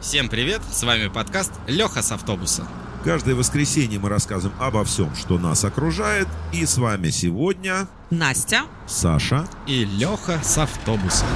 Всем привет, с вами подкаст Леха с автобуса. Каждое воскресенье мы рассказываем обо всем, что нас окружает. И с вами сегодня Настя. Саша. И Леха с автобуса.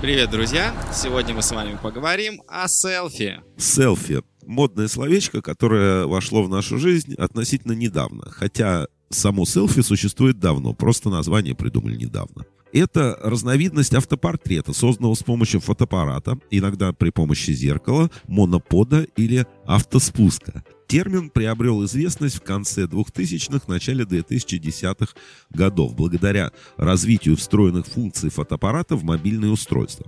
Привет, друзья! Сегодня мы с вами поговорим о селфи. Селфи. Модное словечко, которое вошло в нашу жизнь относительно недавно. Хотя само селфи существует давно, просто название придумали недавно. Это разновидность автопортрета, созданного с помощью фотоаппарата, иногда при помощи зеркала, монопода или автоспуска. Термин приобрел известность в конце 2000-х, начале 2010-х годов, благодаря развитию встроенных функций фотоаппарата в мобильные устройства.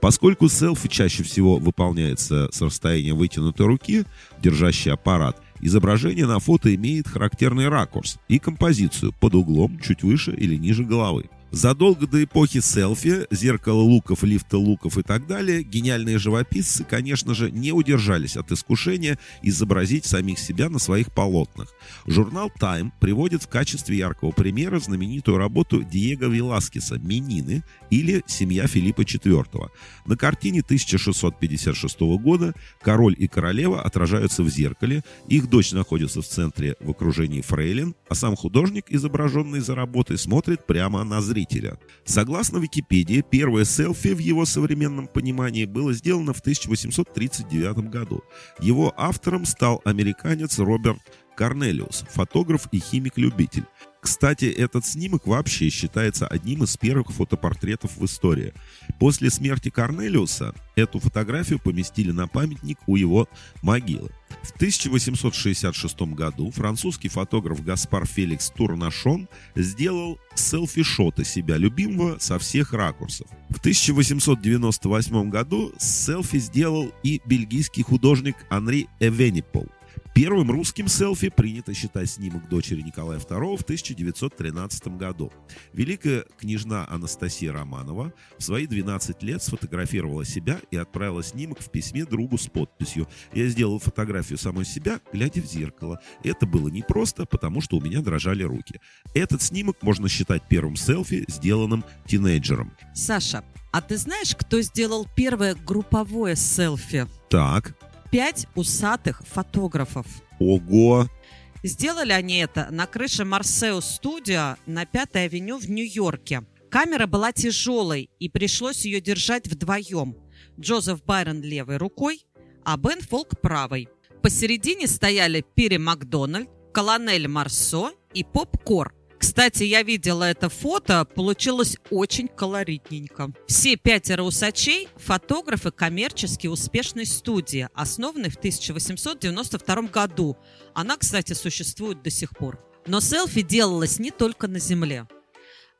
Поскольку селфи чаще всего выполняется с расстояния вытянутой руки, держащий аппарат, изображение на фото имеет характерный ракурс и композицию под углом чуть выше или ниже головы. Задолго до эпохи селфи, зеркала луков, лифта луков и так далее, гениальные живописцы, конечно же, не удержались от искушения изобразить самих себя на своих полотнах. Журнал Time приводит в качестве яркого примера знаменитую работу Диего Веласкеса «Менины» или «Семья Филиппа IV». На картине 1656 года король и королева отражаются в зеркале, их дочь находится в центре в окружении фрейлин, а сам художник, изображенный за работой, смотрит прямо на зрителя зрителя. Согласно Википедии, первое селфи в его современном понимании было сделано в 1839 году. Его автором стал американец Роберт Корнелиус, фотограф и химик-любитель. Кстати, этот снимок вообще считается одним из первых фотопортретов в истории. После смерти Корнелиуса эту фотографию поместили на памятник у его могилы. В 1866 году французский фотограф Гаспар Феликс Турнашон сделал селфи-шоты себя любимого со всех ракурсов. В 1898 году селфи сделал и бельгийский художник Анри Эвенипол. Первым русским селфи принято считать снимок дочери Николая II в 1913 году. Великая княжна Анастасия Романова в свои 12 лет сфотографировала себя и отправила снимок в письме другу с подписью «Я сделал фотографию самой себя, глядя в зеркало. Это было непросто, потому что у меня дрожали руки». Этот снимок можно считать первым селфи, сделанным тинейджером. Саша, а ты знаешь, кто сделал первое групповое селфи? Так, Пять усатых фотографов. ого, Сделали они это на крыше Марсеус Студио на Пятой авеню в Нью-Йорке. Камера была тяжелой, и пришлось ее держать вдвоем. Джозеф Байрон левой рукой, а Бен Фолк правой. Посередине стояли Пири Макдональд, Колонель Марсо и Поп Кор. Кстати, я видела это фото, получилось очень колоритненько. Все пятеро усачей – фотографы коммерчески успешной студии, основанной в 1892 году. Она, кстати, существует до сих пор. Но селфи делалось не только на Земле.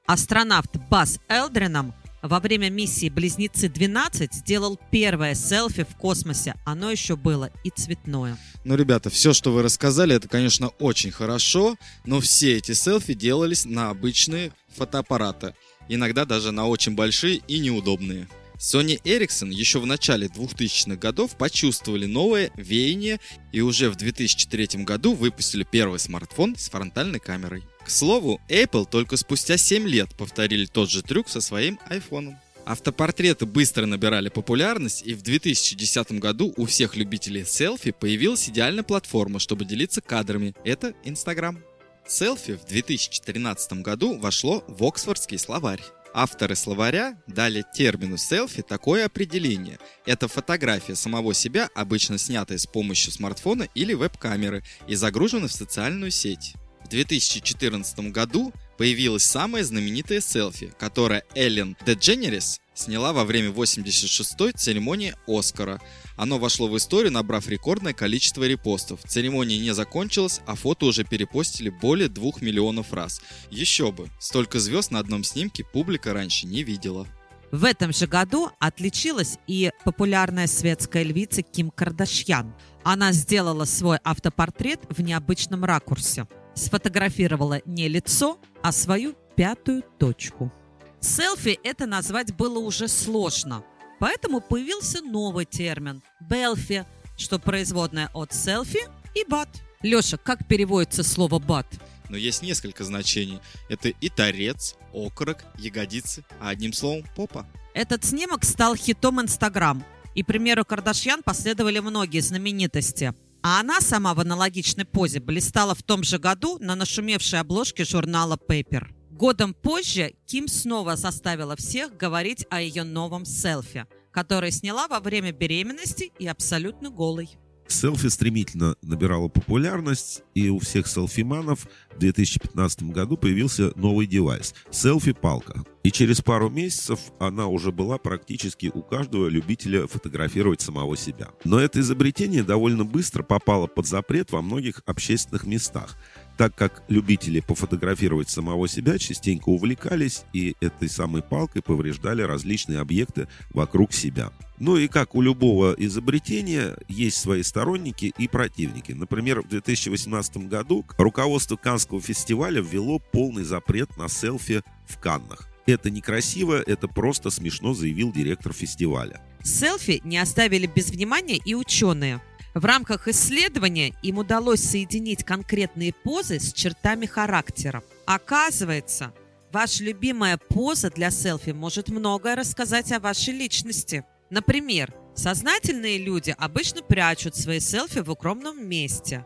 Астронавт Бас Элдрином во время миссии «Близнецы-12» сделал первое селфи в космосе. Оно еще было и цветное. Ну, ребята, все, что вы рассказали, это, конечно, очень хорошо, но все эти селфи делались на обычные фотоаппараты. Иногда даже на очень большие и неудобные. Sony Ericsson еще в начале 2000-х годов почувствовали новое веяние и уже в 2003 году выпустили первый смартфон с фронтальной камерой. К слову, Apple только спустя 7 лет повторили тот же трюк со своим iPhone. Автопортреты быстро набирали популярность, и в 2010 году у всех любителей селфи появилась идеальная платформа, чтобы делиться кадрами. Это Instagram. Селфи в 2013 году вошло в Оксфордский словарь. Авторы словаря дали термину селфи такое определение. Это фотография самого себя, обычно снятая с помощью смартфона или веб-камеры и загружена в социальную сеть. В 2014 году появилась самая знаменитая селфи, которое Эллен Дедженерис сняла во время 86-й церемонии Оскара. Оно вошло в историю, набрав рекордное количество репостов. Церемония не закончилась, а фото уже перепостили более 2 миллионов раз. Еще бы, столько звезд на одном снимке публика раньше не видела. В этом же году отличилась и популярная светская львица Ким Кардашьян. Она сделала свой автопортрет в необычном ракурсе. Сфотографировала не лицо, а свою пятую точку. Селфи это назвать было уже сложно, поэтому появился новый термин – белфи, что производное от селфи и бат. Леша, как переводится слово бат? Но есть несколько значений. Это и торец, окорок, ягодицы, а одним словом попа. Этот снимок стал хитом Инстаграм. И примеру Кардашьян последовали многие знаменитости. А она сама в аналогичной позе блистала в том же году на нашумевшей обложке журнала Paper. Годом позже Ким снова заставила всех говорить о ее новом селфи, которое сняла во время беременности и абсолютно голой. Селфи стремительно набирала популярность, и у всех селфиманов в 2015 году появился новый девайс – селфи-палка. И через пару месяцев она уже была практически у каждого любителя фотографировать самого себя. Но это изобретение довольно быстро попало под запрет во многих общественных местах – так как любители пофотографировать самого себя частенько увлекались и этой самой палкой повреждали различные объекты вокруг себя. Ну и как у любого изобретения, есть свои сторонники и противники. Например, в 2018 году руководство Канского фестиваля ввело полный запрет на селфи в Каннах. Это некрасиво, это просто смешно, заявил директор фестиваля. Селфи не оставили без внимания и ученые – в рамках исследования им удалось соединить конкретные позы с чертами характера. Оказывается, ваша любимая поза для селфи может многое рассказать о вашей личности. Например, сознательные люди обычно прячут свои селфи в укромном месте,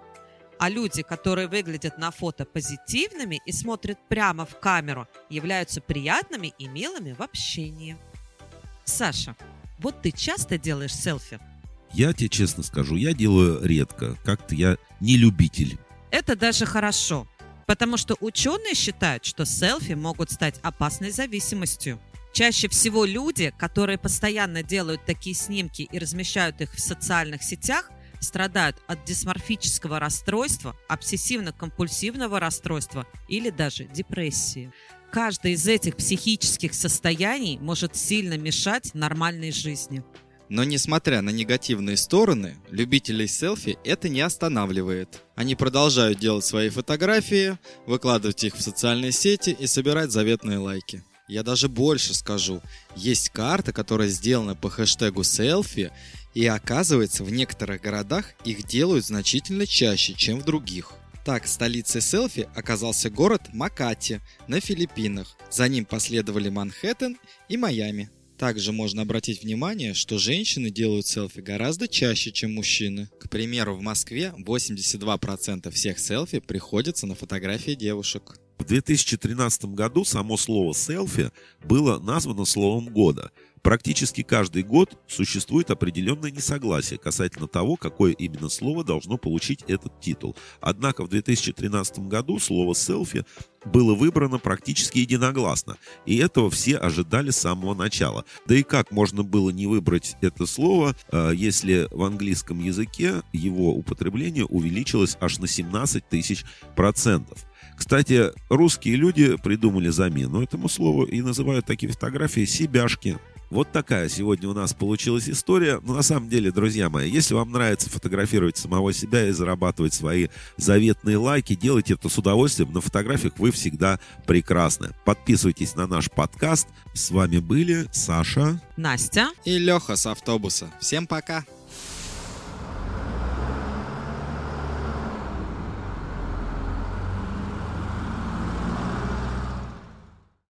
а люди, которые выглядят на фото позитивными и смотрят прямо в камеру, являются приятными и милыми в общении. Саша, вот ты часто делаешь селфи? Я тебе честно скажу, я делаю редко. Как-то я не любитель. Это даже хорошо, потому что ученые считают, что селфи могут стать опасной зависимостью. Чаще всего люди, которые постоянно делают такие снимки и размещают их в социальных сетях, страдают от дисморфического расстройства, обсессивно-компульсивного расстройства или даже депрессии. Каждое из этих психических состояний может сильно мешать нормальной жизни. Но несмотря на негативные стороны, любителей селфи это не останавливает. Они продолжают делать свои фотографии, выкладывать их в социальные сети и собирать заветные лайки. Я даже больше скажу. Есть карта, которая сделана по хэштегу селфи, и оказывается, в некоторых городах их делают значительно чаще, чем в других. Так, столицей селфи оказался город Макати на Филиппинах. За ним последовали Манхэттен и Майами. Также можно обратить внимание, что женщины делают селфи гораздо чаще, чем мужчины. К примеру, в Москве 82% всех селфи приходится на фотографии девушек. В 2013 году само слово «селфи» было названо словом года – Практически каждый год существует определенное несогласие касательно того, какое именно слово должно получить этот титул. Однако в 2013 году слово «селфи» было выбрано практически единогласно, и этого все ожидали с самого начала. Да и как можно было не выбрать это слово, э, если в английском языке его употребление увеличилось аж на 17 тысяч процентов? Кстати, русские люди придумали замену этому слову и называют такие фотографии «себяшки». Вот такая сегодня у нас получилась история. Но на самом деле, друзья мои, если вам нравится фотографировать самого себя и зарабатывать свои заветные лайки, делайте это с удовольствием. На фотографиях вы всегда прекрасны. Подписывайтесь на наш подкаст. С вами были Саша, Настя и Леха с автобуса. Всем пока!